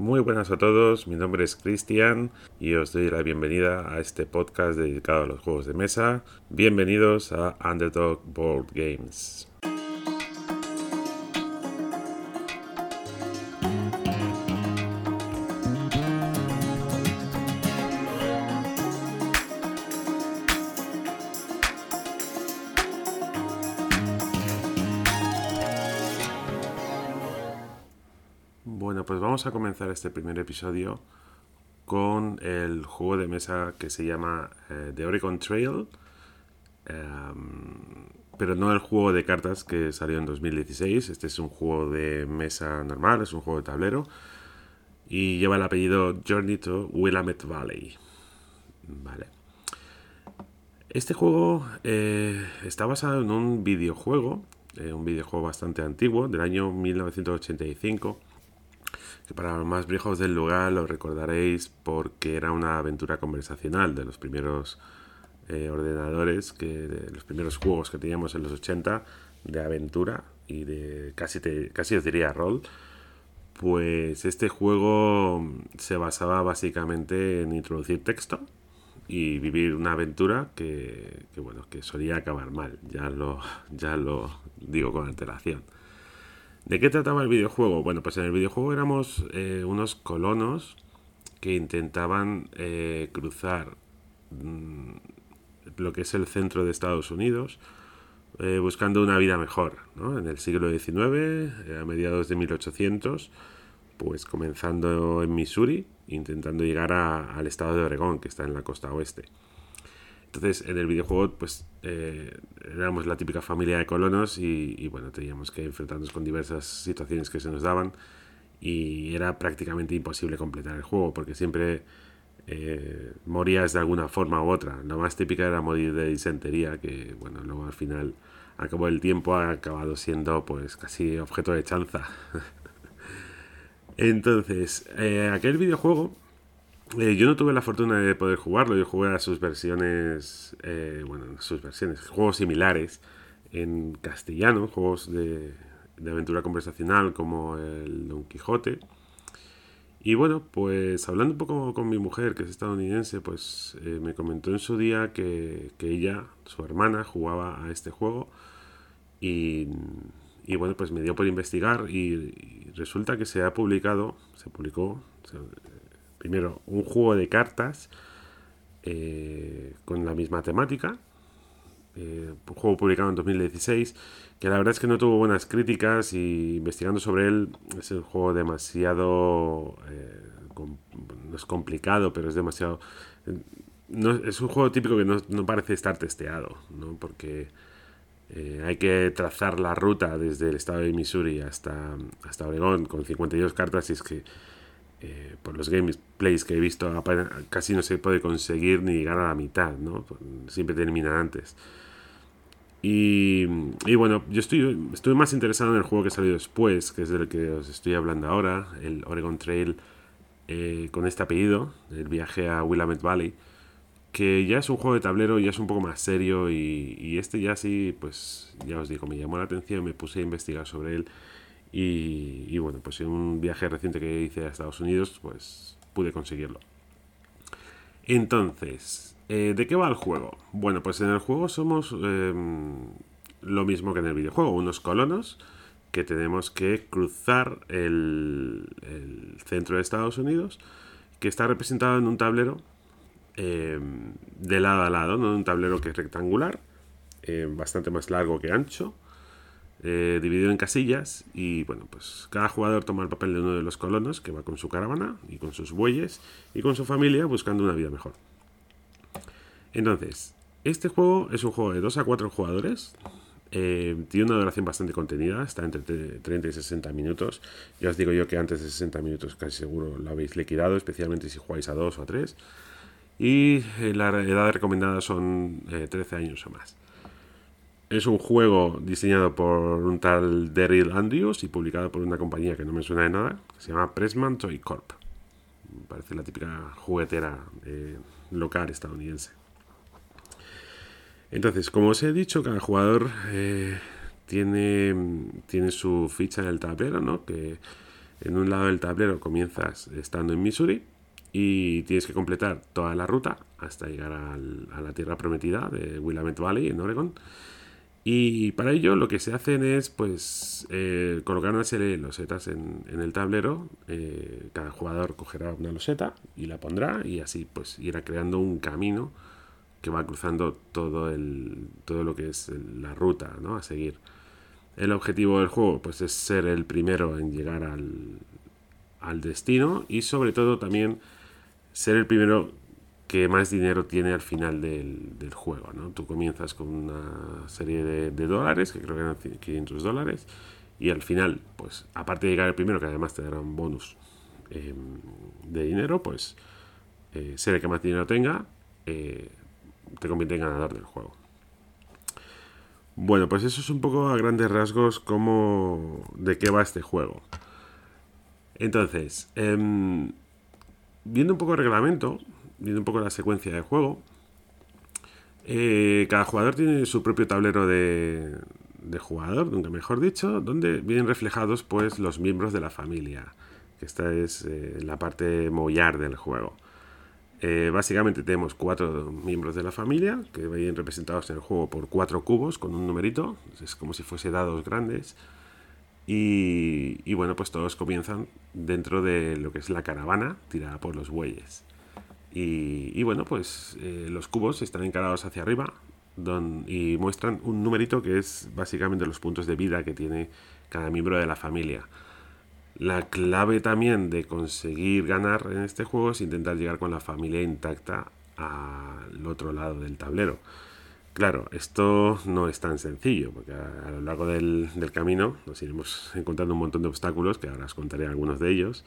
Muy buenas a todos, mi nombre es Cristian y os doy la bienvenida a este podcast dedicado a los juegos de mesa. Bienvenidos a Underdog Board Games. Vamos a comenzar este primer episodio con el juego de mesa que se llama eh, The Oregon Trail, em, pero no el juego de cartas que salió en 2016. Este es un juego de mesa normal, es un juego de tablero y lleva el apellido Journey to Willamette Valley. Vale. Este juego eh, está basado en un videojuego, eh, un videojuego bastante antiguo, del año 1985 para los más viejos del lugar lo recordaréis porque era una aventura conversacional de los primeros eh, ordenadores, que, los primeros juegos que teníamos en los 80 de aventura y de casi, casi os diría rol. Pues este juego se basaba básicamente en introducir texto y vivir una aventura que, que bueno, que solía acabar mal, ya lo, ya lo digo con antelación. ¿De qué trataba el videojuego? Bueno, pues en el videojuego éramos eh, unos colonos que intentaban eh, cruzar mm, lo que es el centro de Estados Unidos eh, buscando una vida mejor. ¿no? En el siglo XIX, a mediados de 1800, pues comenzando en Missouri, intentando llegar al estado de Oregón, que está en la costa oeste. Entonces, en el videojuego, pues eh, éramos la típica familia de colonos y, bueno, teníamos que enfrentarnos con diversas situaciones que se nos daban y era prácticamente imposible completar el juego porque siempre eh, morías de alguna forma u otra. La más típica era morir de disentería, que bueno, luego al final, al cabo del tiempo, ha acabado siendo pues casi objeto de chanza. Entonces, eh, aquel videojuego eh, yo no tuve la fortuna de poder jugarlo, yo jugué a sus versiones, eh, bueno, sus versiones, juegos similares en castellano, juegos de, aventura conversacional como el Don Quijote. Y bueno, pues hablando un poco con mi mujer, que es estadounidense, pues eh, me comentó en su día que, ella, su hermana, jugaba a este juego. Y, bueno, pues me dio por investigar y, resulta que se ha publicado, se publicó, primero, un juego de cartas eh, con la misma temática. Eh, un juego publicado en 2016, que la verdad es que no tuvo buenas críticas y investigando sobre él es un juego demasiado... Eh, no es complicado, pero es demasiado... No, es un juego típico que no, parece estar testeado, ¿no? porque hay que trazar la ruta desde el estado de Missouri hasta, hasta Oregón con 52 cartas y es que eh, por los gameplays que he visto, casi no se puede conseguir ni llegar a la mitad, ¿no? Siempre termina antes. Y, bueno, yo estoy, más interesado en el juego que salió después, que es del que os estoy hablando ahora, el Oregon Trail eh, con este apellido, el viaje a Willamette Valley, que ya es un juego de tablero, ya es un poco más serio y, y este ya sí, pues ya os digo, me llamó la atención, me puse a investigar sobre él y, bueno, pues en un viaje reciente que hice a Estados Unidos, pues pude conseguirlo. Entonces, eh, ¿de qué va el juego? Bueno, pues en el juego somos em, lo mismo que en el videojuego, unos colonos que tenemos que cruzar el, centro de Estados Unidos, que está representado en un tablero em, de lado a lado, ¿no? un tablero que es rectangular, em, bastante más largo que ancho, eh, dividido en casillas y bueno, pues cada jugador toma el papel de uno de los colonos que va con su caravana y con sus bueyes y con su familia buscando una vida mejor. Entonces, este juego es un juego de 2 a 4 jugadores. Eh, tiene una duración bastante contenida, está entre 30 y 60 minutos. Ya os digo yo que antes de 60 minutos casi seguro lo habéis liquidado, especialmente si jugáis a 2 o a 3. Y eh, la edad recomendada son 13 años o más. Es un juego diseñado por un tal Daryl Andrews y publicado por una compañía que no me suena de nada, que se llama Pressman Toy Corp. Parece la típica juguetera eh, local estadounidense. Entonces, como os he dicho, cada jugador eh, tiene, tiene su ficha en el tablero, ¿no? Que En un lado del tablero comienzas estando en Missouri y tienes que completar toda la ruta hasta llegar a la tierra prometida de Willamette Valley en Oregon. Y para ello lo que se hacen es pues eh, colocar una serie de losetas en, el tablero. Eh, cada jugador cogerá una loseta y la pondrá y así pues irá creando un camino que va cruzando todo, el, todo lo que es la ruta ¿no? a seguir. El objetivo del juego pues es ser el primero en llegar al, al destino y sobre todo también ser el primero que más dinero tiene al final del, juego. ¿no? Tú comienzas con una serie de, dólares, que creo que eran 500 dólares, y al final, pues aparte de llegar el primero, que además te dará un bonus em, de dinero, pues eh, ser el que más dinero tenga, eh, te convierte en ganador del juego. Bueno, pues eso es un poco a grandes rasgos como de qué va este juego. Entonces, em, viendo un poco el reglamento, viendo un poco la secuencia de juego, eh, cada jugador tiene su propio tablero de, jugador, nunca mejor dicho, donde vienen reflejados pues los miembros de la familia, esta es eh, la parte mollar del juego. Eh, básicamente tenemos cuatro miembros de la familia que vienen representados en el juego por cuatro cubos con un numerito, es como si fuese dados grandes. Y, bueno, pues todos comienzan dentro de lo que es la caravana tirada por los bueyes. Y, bueno, pues eh, los cubos están encarados hacia arriba y muestran un numerito que es básicamente los puntos de vida que tiene cada miembro de la familia. La clave también de conseguir ganar en este juego es intentar llegar con la familia intacta al otro lado del tablero. Claro, esto no es tan sencillo, porque a, lo largo del, camino nos iremos encontrando un montón de obstáculos, que ahora os contaré algunos de ellos,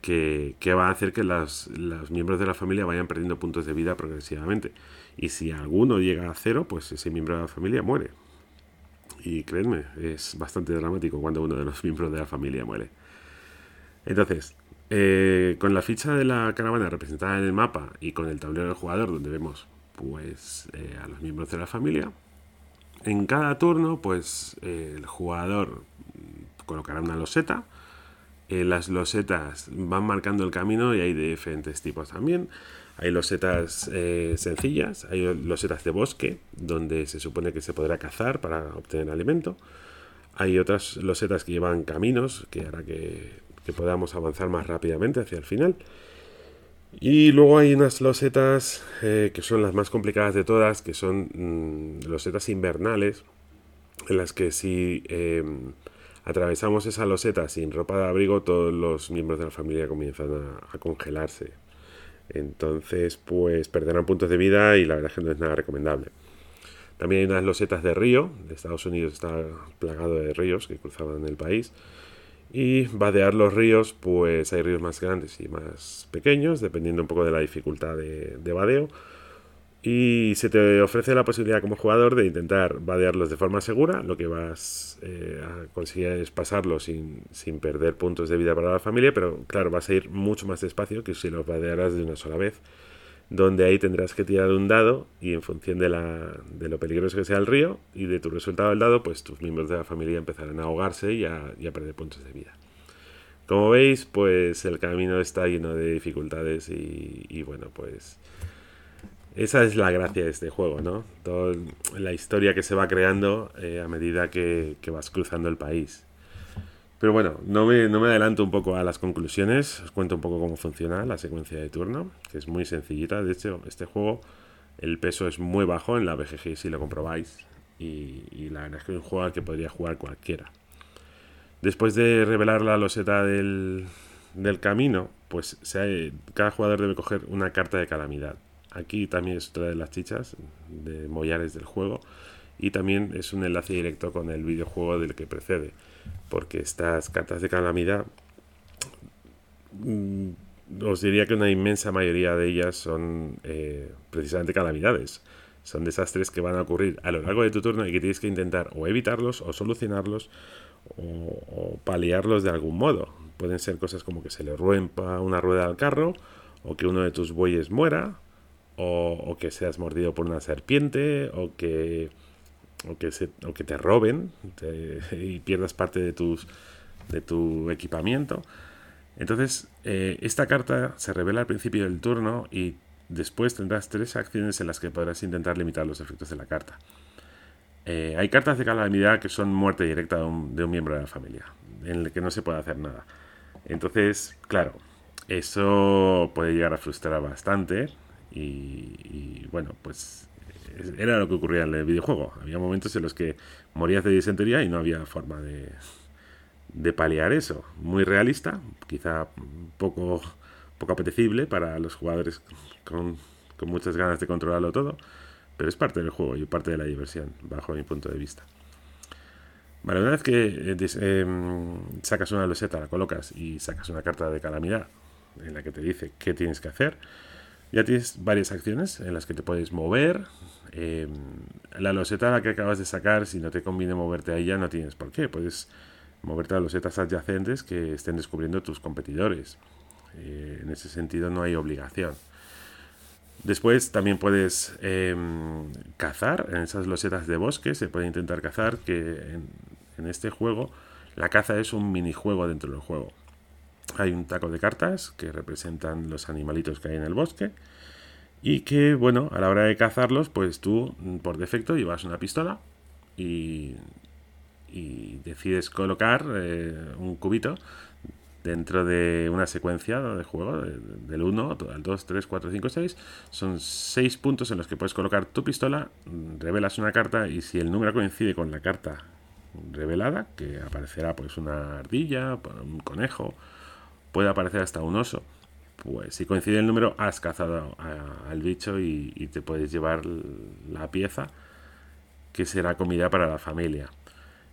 que, va a hacer que los miembros de la familia vayan perdiendo puntos de vida progresivamente. Y si alguno llega a cero, pues ese miembro de la familia muere. Y créanme, es bastante dramático cuando uno de los miembros de la familia muere. Entonces, eh, con la ficha de la caravana representada en el mapa y con el tablero del jugador, donde vemos pues eh, a los miembros de la familia. En cada turno, pues el jugador colocará una loseta. Eh, las losetas van marcando el camino y hay de diferentes tipos también. Hay losetas eh, sencillas, hay losetas de bosque, donde se supone que se podrá cazar para obtener alimento. Hay otras losetas que llevan caminos, que hará que, podamos avanzar más rápidamente hacia el final. Y luego hay unas losetas eh, que son las más complicadas de todas, que son mm, losetas invernales, en las que si em, atravesamos esa loseta sin ropa de abrigo, todos los miembros de la familia comienzan a, congelarse. Entonces, pues perderán puntos de vida y la verdad es que no es nada recomendable. También hay unas losetas de río, de Estados Unidos está plagado de ríos que cruzaban el país. Y vadear los ríos, pues hay ríos más grandes y más pequeños, dependiendo un poco de la dificultad de, de vadeo. Y se te ofrece la posibilidad como jugador de intentar vadearlos de forma segura. Lo que vas eh, a conseguir es pasarlos sin, sin, perder puntos de vida para la familia, pero claro, vas a ir mucho más despacio que si los vadearas de una sola vez donde ahí tendrás que tirar un dado y en función de, la, de lo peligroso que sea el río y de tu resultado del dado, pues tus miembros de la familia empezarán a ahogarse y a, perder puntos de vida. Como veis, pues el camino está lleno de dificultades y, bueno, pues esa es la gracia de este juego, ¿no? Toda la historia que se va creando eh, a medida que vas cruzando el país. Pero bueno, no me, adelanto un poco a las conclusiones, os cuento un poco cómo funciona la secuencia de turno, que es muy sencillita. De hecho, este juego, el peso es muy bajo en la BGG si lo comprobáis. Y, la verdad es que es un juego al que podría jugar cualquiera. Después de revelar la loseta del camino, pues cada jugador debe coger una carta de calamidad. Aquí también es otra de las chichas de mollares del juego. Y también es un enlace directo con el videojuego del que precede porque estas cartas de calamidad mm, os diría que una inmensa mayoría de ellas son eh, precisamente calamidades. Son desastres que van a ocurrir a lo largo de tu turno y que tienes que intentar o evitarlos o solucionarlos o, paliarlos de algún modo. Pueden ser cosas como que se le rompa una rueda al carro o que uno de tus bueyes muera o que seas mordido por una serpiente o que o que, se, o que te roben y pierdas parte de tus de tu equipamiento. Entonces, eh, esta carta se revela al principio del turno y después tendrás tres acciones en las que podrás intentar limitar los efectos de la carta. Eh, hay cartas de calamidad que son muerte directa de un, miembro de la familia, en el que no se puede hacer nada. Entonces, claro, eso puede llegar a frustrar bastante y, bueno, pues era lo que ocurría en el videojuego. Había momentos en los que morías de disentería y no había forma de, de paliar eso. Muy realista, quizá poco, poco apetecible para los jugadores con, con muchas ganas de controlarlo todo, pero es parte del juego y parte de la diversión, bajo mi punto de vista. Vale, una vez que eh, em, sacas una loseta, la colocas y sacas una carta de calamidad en la que te dice qué tienes que hacer, ya tienes varias acciones en las que te puedes mover. Em, la loseta a la que acabas de sacar, si no te conviene moverte a ella, no tienes por qué. Puedes moverte a losetas adyacentes que estén descubriendo tus competidores. Eh, en ese sentido no hay obligación. Después también puedes em, cazar en esas losetas de bosque, se puede intentar cazar, que en, este juego la caza es un minijuego dentro del juego. Hay un taco de cartas que representan los animalitos que hay en el bosque y que, bueno, a la hora de cazarlos, pues tú por defecto llevas una pistola y, decides colocar eh, un cubito dentro de una secuencia de juego del 1 al 2, 3, 4, 5, 6. Son 6 puntos en los que puedes colocar tu pistola, revelas una carta y si el número coincide con la carta revelada, que aparecerá pues una ardilla, un conejo, puede aparecer hasta un oso. Pues si coincide el número, has cazado al bicho y, te puedes llevar la pieza que será comida para la familia.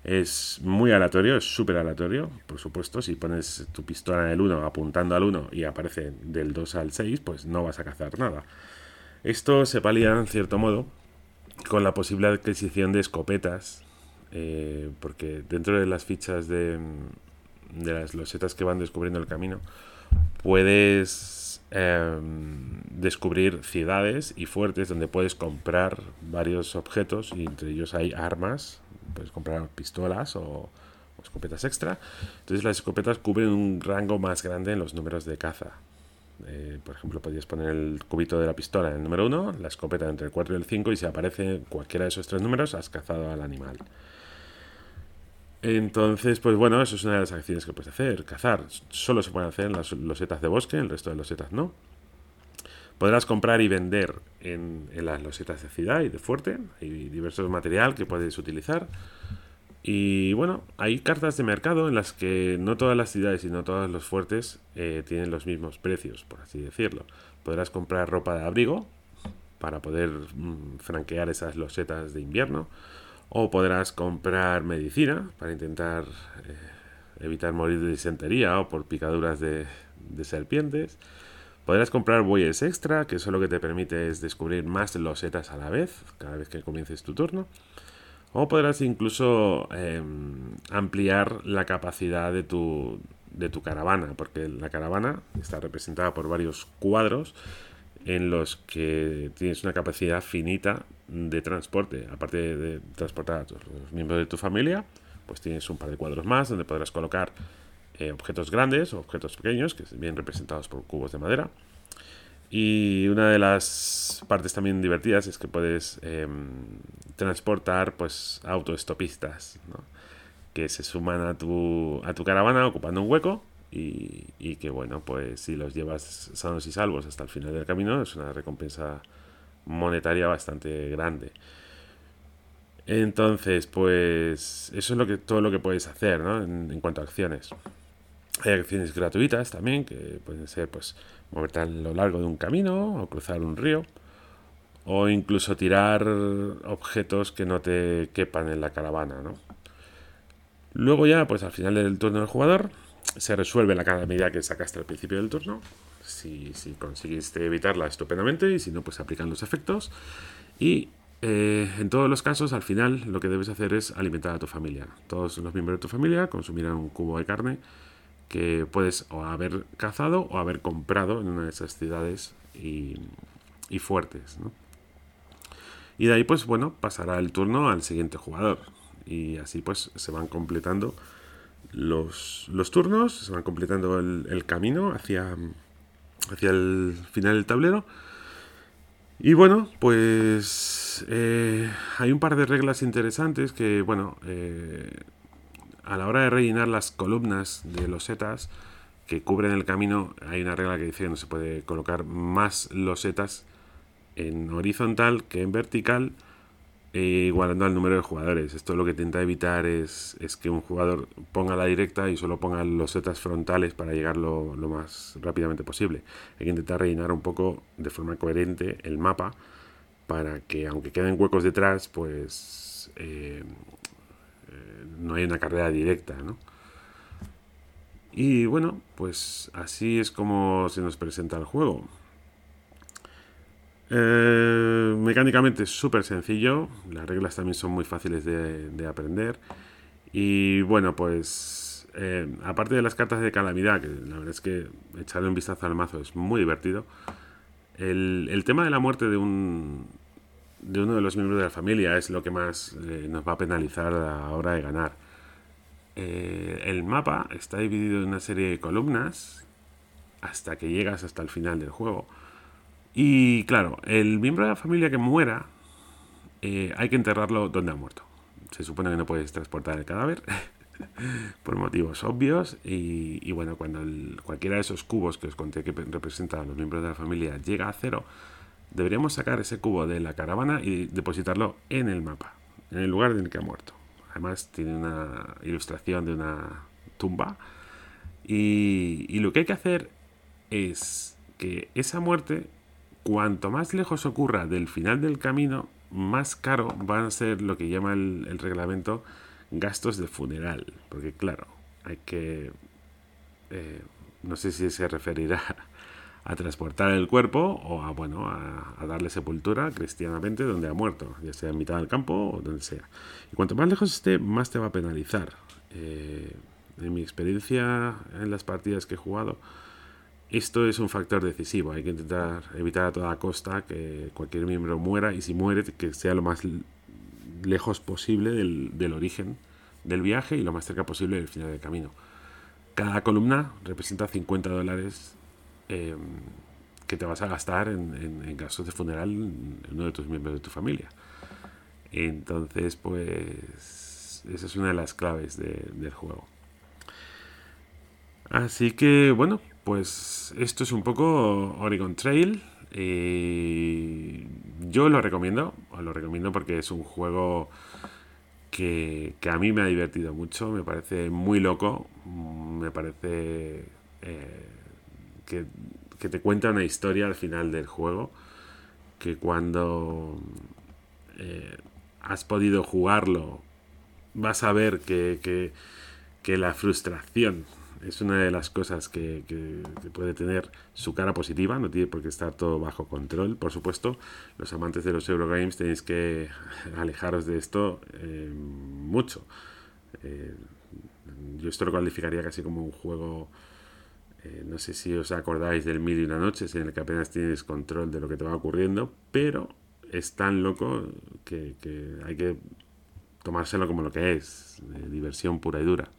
Es muy aleatorio, es súper aleatorio. Por supuesto, si pones tu pistola en el 1 apuntando al 1 y aparece del 2 al 6, pues no vas a cazar nada. Esto se palía en cierto modo con la posible adquisición de escopetas, eh, porque dentro de las fichas de, de, las losetas que van descubriendo el camino, puedes em, descubrir ciudades y fuertes donde puedes comprar varios objetos y entre ellos hay armas puedes comprar pistolas o, escopetas extra. Entonces las escopetas cubren un rango más grande en los números de caza. Eh, por ejemplo, podrías poner el cubito de la pistola en el número 1, la escopeta entre el 4 y el 5 y si aparece cualquiera de esos tres números has cazado al animal. Entonces, pues bueno, eso es una de las acciones que puedes hacer. Cazar solo se pueden hacer en las losetas de bosque, el resto de losetas no. Podrás comprar y vender en, las losetas de ciudad y de fuerte. Hay diversos material que puedes utilizar. Y bueno, hay cartas de mercado en las que no todas las ciudades y no todos los fuertes eh, tienen los mismos precios, por así decirlo. Podrás comprar ropa de abrigo para poder mm, franquear esas losetas de invierno. O podrás comprar medicina para intentar eh, evitar morir de disentería o por picaduras de serpientes. Podrás comprar bueyes extra, que eso lo que te permite es descubrir más losetas a la vez, cada vez que comiences tu turno. O podrás incluso em, ampliar la capacidad de tu, de tu caravana, porque la caravana está representada por varios cuadros en los que tienes una capacidad finita de transporte. Aparte de transportar a los miembros de tu familia, pues tienes un par de cuadros más donde podrás colocar eh, objetos grandes o objetos pequeños, que bien representados por cubos de madera. Y una de las partes también divertidas es que puedes em, transportar pues autoestopistas, que se suman a tu, a tu caravana ocupando un hueco y, y, que bueno, pues si los llevas sanos y salvos hasta el final del camino es una recompensa monetaria bastante grande. Entonces, pues eso es lo que, todo lo que puedes hacer ¿no? en cuanto a acciones. Hay acciones gratuitas también, que pueden ser pues moverte a lo largo de un camino o cruzar un río o incluso tirar objetos que no te quepan en la caravana, ¿no? Luego ya, pues al final del turno del jugador, se resuelve la calamidad que sacaste al principio del turno. Si, si conseguiste evitarla estupendamente y si no, pues aplican los efectos. Y eh, en todos los casos, al final, lo que debes hacer es alimentar a tu familia. Todos los miembros de tu familia consumirán un cubo de carne que puedes o haber cazado o haber comprado en una de esas ciudades y, fuertes. Y de ahí, pues bueno, pasará el turno al siguiente jugador. Y así pues se van completando los, turnos, se van completando el, camino hacia, hacia el final del tablero. Y bueno, pues eh, hay un par de reglas interesantes que, bueno, eh, a la hora de rellenar las columnas de los setas que cubren el camino, hay una regla que dice que no se puede colocar más losetas en horizontal que en vertical igualando al número de jugadores. Esto lo que intenta evitar es, es, que un jugador ponga la directa y solo ponga los setas frontales para llegar lo, más rápidamente posible. Hay que intentar rellenar un poco de forma coherente el mapa para que aunque queden huecos detrás, pues eh, eh, no hay una carrera directa, ¿no? Y bueno, pues así es como se nos presenta el juego. Eh, mecánicamente es súper sencillo, las reglas también son muy fáciles de, aprender. Y bueno, pues eh, aparte de las cartas de calamidad, que la verdad es que echarle un vistazo al mazo es muy divertido, el, tema de la muerte de, un, de uno de los miembros de la familia es lo que más eh, nos va a penalizar a la hora de ganar. el mapa está dividido en una serie de columnas hasta que llegas hasta el final del juego. Y claro, el miembro de la familia que muera, eh, hay que enterrarlo donde ha muerto. Se supone que no puedes transportar el cadáver por motivos obvios. Y, bueno, cuando cualquiera de esos cubos que os conté que representan a los miembros de la familia llega a cero, deberíamos sacar ese cubo de la caravana y depositarlo en el mapa, en el lugar en el que ha muerto. Además, tiene una ilustración de una tumba. y lo que hay que hacer es que esa muerte cuanto más lejos ocurra del final del camino, más caro van a ser lo que llama el, reglamento gastos de funeral. Porque claro, hay que... Eh, no sé si se referirá a transportar el cuerpo o a, bueno, a, darle sepultura cristianamente donde ha muerto, ya sea en mitad del campo o donde sea. Y cuanto más lejos esté, más te va a penalizar. Eh, en mi experiencia en las partidas que he jugado, esto es un factor decisivo. Hay que intentar evitar a toda costa que cualquier miembro muera y si muere, que sea lo más lejos posible del, origen del viaje y lo más cerca posible del final del camino. Cada columna representa 50 dólares em, que te vas a gastar en, gastos de funeral en uno de tus miembros de tu familia. Entonces, pues, esa es una de las claves del juego. Así que, bueno, pues esto es un poco Oregon Trail. y yo lo recomiendo, os lo recomiendo porque es un juego que, a mí me ha divertido mucho, me parece muy loco, me parece eh, que, te cuenta una historia al final del juego, que cuando eh, has podido jugarlo vas a ver que, que la frustración es una de las cosas que, puede tener su cara positiva, no tiene por qué estar todo bajo control. Por supuesto, los amantes de los Eurogames tenéis que alejaros de esto eh, mucho. Eh, yo esto lo calificaría casi como un juego, eh, no sé si os acordáis del Mil y una noches, en el que apenas tienes control de lo que te va ocurriendo, pero es tan loco que, que hay que tomárselo como lo que es, diversión pura y dura.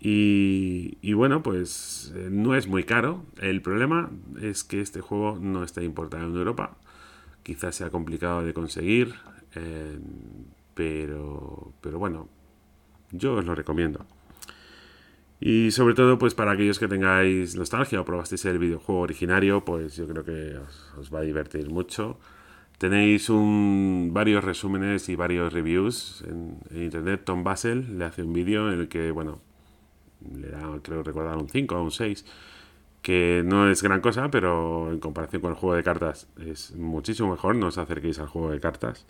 Y, bueno, pues eh, no es muy caro. El problema es que este juego no está importado en Europa. Quizás sea complicado de conseguir, eh, pero, pero bueno, yo os lo recomiendo. Y sobre todo, pues para aquellos que tengáis nostalgia o probasteis el videojuego originario, pues yo creo que os, va a divertir mucho. Tenéis un, varios resúmenes y varios reviews en, en internet. Tom Basel le hace un vídeo en el que, bueno, le da, creo recordar, un 5 o un 6, que no es gran cosa, pero en comparación con el juego de cartas es muchísimo mejor, no os acerquéis al juego de cartas.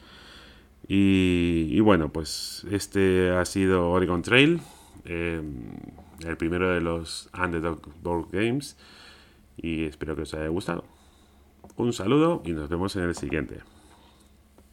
Y, bueno, pues este ha sido Oregon Trail, eh, el primero de los Underdog Board Games, y espero que os haya gustado. Un saludo y nos vemos en el siguiente.